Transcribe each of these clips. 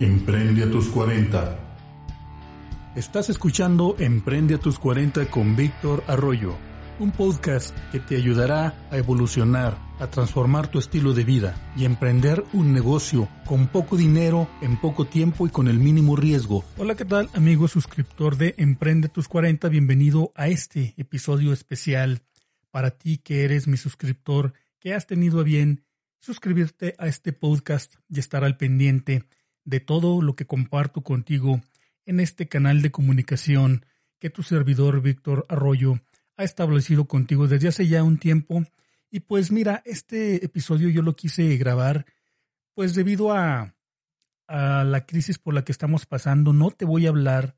Emprende a tus 40. Estás escuchando Emprende a tus 40 con Víctor Arroyo, un podcast que te ayudará a evolucionar, a transformar tu estilo de vida y emprender un negocio con poco dinero, en poco tiempo y con el mínimo riesgo. Hola, ¿qué tal, amigo suscriptor de Emprende a tus 40? Bienvenido a este episodio especial para ti que eres mi suscriptor, que has tenido a bien suscribirte a este podcast y estar al pendiente de todo lo que comparto contigo en este canal de comunicación que tu servidor Víctor Arroyo ha establecido contigo desde hace ya un tiempo. Y pues mira, este episodio yo lo quise grabar pues debido a, a la crisis por la que estamos pasando. No te voy a hablar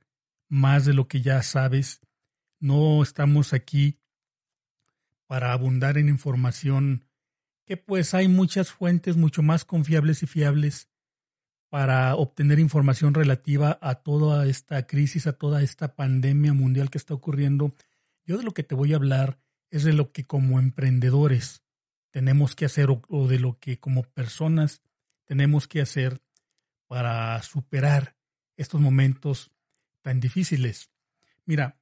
más de lo que ya sabes. No estamos aquí para abundar en información que pues hay muchas fuentes mucho más confiables y fiables para obtener información relativa a toda esta crisis, a toda esta pandemia mundial que está ocurriendo. Yo de lo que te voy a hablar es de lo que como emprendedores tenemos que hacer o, de lo que como personas tenemos que hacer para superar estos momentos tan difíciles. Mira,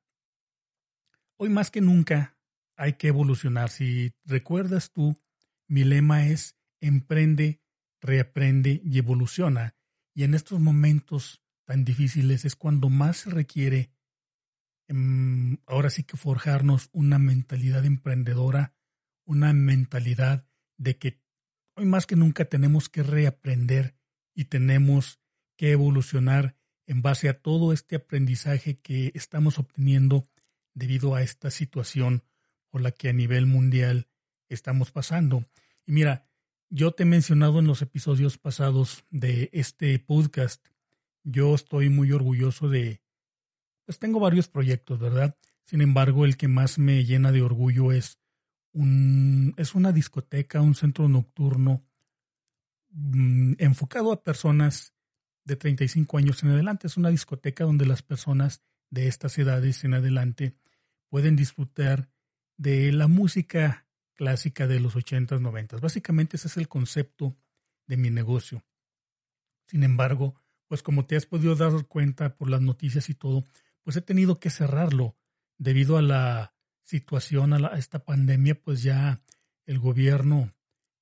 hoy más que nunca hay que evolucionar. Si recuerdas tú, mi lema es emprende, reaprende y evoluciona. Y en estos momentos tan difíciles es cuando más se requiere, em, ahora sí que forjarnos una mentalidad emprendedora, una mentalidad de que hoy más que nunca tenemos que reaprender y tenemos que evolucionar en base a todo este aprendizaje que estamos obteniendo debido a esta situación por la que a nivel mundial estamos pasando. Y mira, yo te he mencionado en los episodios pasados de este podcast, yo estoy muy orgulloso de, pues tengo varios proyectos, ¿verdad? Sin embargo, el que más me llena de orgullo es un, es una discoteca, un centro nocturno mm, enfocado a personas de 35 años en adelante. Es una discoteca donde las personas de estas edades en adelante pueden disfrutar de la música clásica de los 80s, 90 Básicamente ese es el concepto de mi negocio. Sin embargo, pues como te has podido dar cuenta por las noticias y todo, pues he tenido que cerrarlo debido a la situación, a, esta pandemia, pues ya el gobierno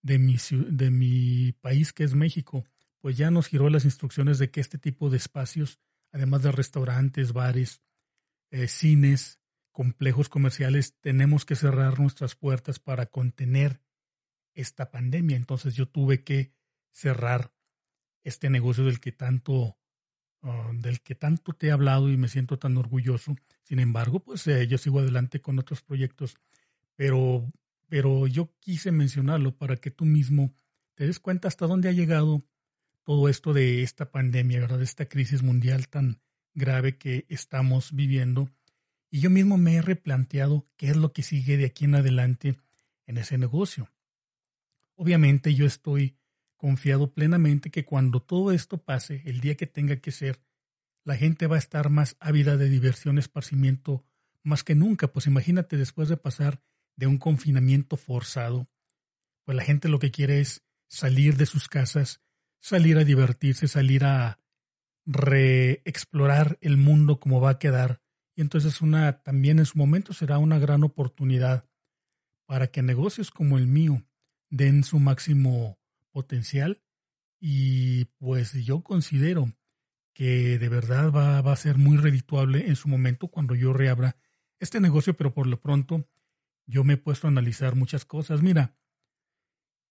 de mi, de mi país, que es México, pues ya nos giró las instrucciones de que este tipo de espacios, además de restaurantes, bares, eh, cines, complejos comerciales tenemos que cerrar nuestras puertas para contener esta pandemia. Entonces yo tuve que cerrar este negocio del que tanto ah, del que tanto te he hablado y me siento tan orgulloso. Sin embargo, pues eh, yo sigo adelante con otros proyectos, pero pero yo quise mencionarlo para que tú mismo te des cuenta hasta dónde ha llegado todo esto de esta pandemia, ¿verdad? De esta crisis mundial tan grave que estamos viviendo y yo mismo me he replanteado qué es lo que sigue de aquí en adelante en ese negocio. Obviamente yo estoy confiado plenamente que cuando todo esto pase, el día que tenga que ser, la gente va a estar más ávida de diversión, esparcimiento, más que nunca. Pues imagínate después de pasar de un confinamiento forzado, pues la gente lo que quiere es salir de sus casas, salir a divertirse, salir a reexplorar el mundo como va a quedar y entonces una, también en su momento será una gran oportunidad para que negocios como el mío den su máximo potencial y pues yo considero que de verdad va, va, a ser muy redituable en su momento cuando yo reabra este negocio, pero por lo pronto yo me he puesto a analizar muchas cosas. Mira,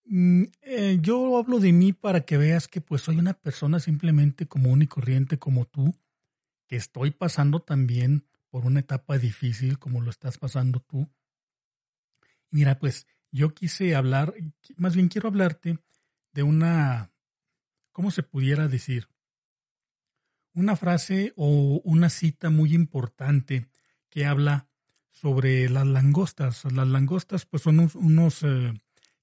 mm, eh, yo hablo de mí para que veas que pues soy una persona simplemente común y corriente como tú, que estoy pasando también por una etapa difícil como lo estás pasando tú. Mira, pues yo quise hablar, más bien quiero hablarte de una, ¿cómo se pudiera decir? Una frase o una cita muy importante que habla sobre las langostas. Las langostas pues son unos, eh,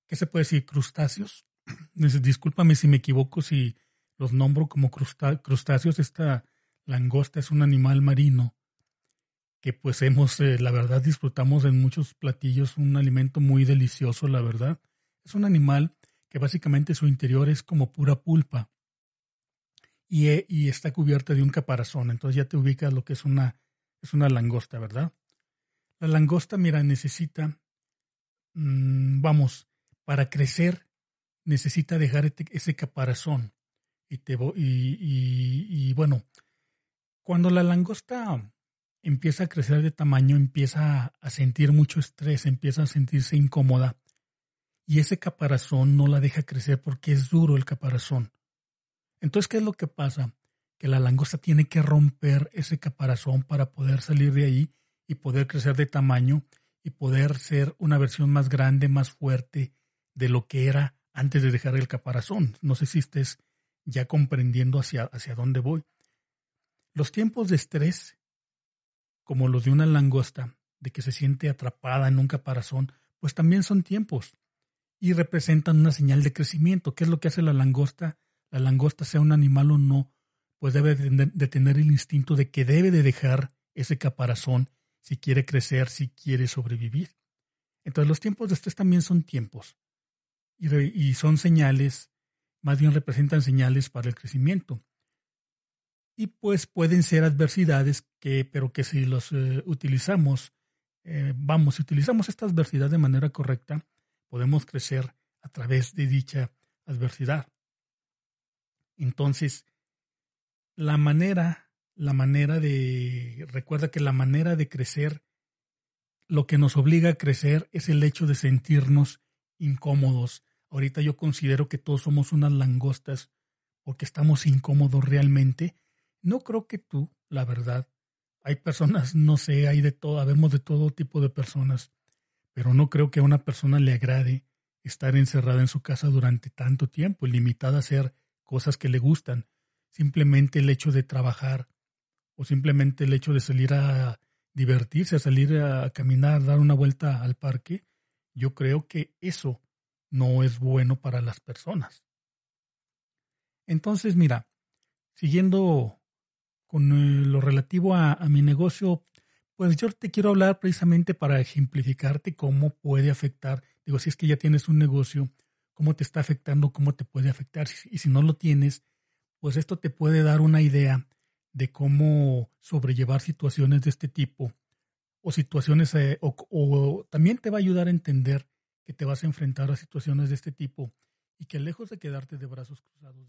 ¿qué se puede decir? Crustáceos. Discúlpame si me equivoco si los nombro como crustáceos. Esta langosta es un animal marino que pues hemos, eh, la verdad, disfrutamos en muchos platillos, un alimento muy delicioso, la verdad. Es un animal que básicamente su interior es como pura pulpa. y, está cubierta de un caparazón. Entonces ya te ubicas lo que es una, es una langosta, ¿verdad? La langosta, mira, necesita, mm, vamos, para crecer necesita dejar este, ese caparazón. Y, te, y, y, bueno, cuando la langosta empieza a crecer de tamaño, empieza a sentir mucho estrés, empieza a sentirse incómoda. Y ese caparazón no la deja crecer porque es duro el caparazón. Entonces, ¿qué es lo que pasa? Que la langosta tiene que romper ese caparazón para poder salir de ahí y poder crecer de tamaño y poder ser una versión más grande, más fuerte de lo que era antes de dejar el caparazón. No sé si estés ya comprendiendo hacia, hacia dónde voy. Los tiempos de estrés, como los de una langosta, de que se siente atrapada en un caparazón, pues también son tiempos y representan una señal de crecimiento. ¿Qué es lo que hace la langosta? la langosta sea un animal o no, pues debe de tener el instinto de que debe de dejar ese caparazón si quiere crecer, si quiere sobrevivir. Entonces los tiempos de estrés también son tiempos y, son señales, más bien representan señales para el crecimiento. Y pues pueden ser adversidades que, pero que si los eh, utilizamos, eh, vamos, si utilizamos esta adversidad de manera correcta, podemos crecer a través de dicha adversidad. Entonces, la manera, la manera de, recuerda que la manera de crecer, lo que nos obliga a crecer es el hecho de sentirnos incómodos. Ahorita yo considero que todos somos unas langostas porque estamos incómodos realmente. No creo que tú, la verdad. Hay personas, no sé, hay de todo, habemos de todo tipo de personas, pero no creo que a una persona le agrade estar encerrada en su casa durante tanto tiempo, limitada a ser cosas que le gustan. Simplemente el hecho de trabajar o simplemente el hecho de salir a divertirse, a salir a caminar, dar una vuelta al parque, yo creo que eso no es bueno para las personas. Entonces, mira, siguiendo con eh, lo relativo a, mi negocio, pues yo te quiero hablar precisamente para ejemplificarte cómo puede afectar, digo, si es que ya tienes un negocio, cómo te está afectando, cómo te puede afectar. Y si no lo tienes, pues esto te puede dar una idea de cómo sobrellevar situaciones de este tipo o situaciones, eh, o, también te va a ayudar a entender que te vas a enfrentar a situaciones de este tipo y que lejos de quedarte de brazos cruzados.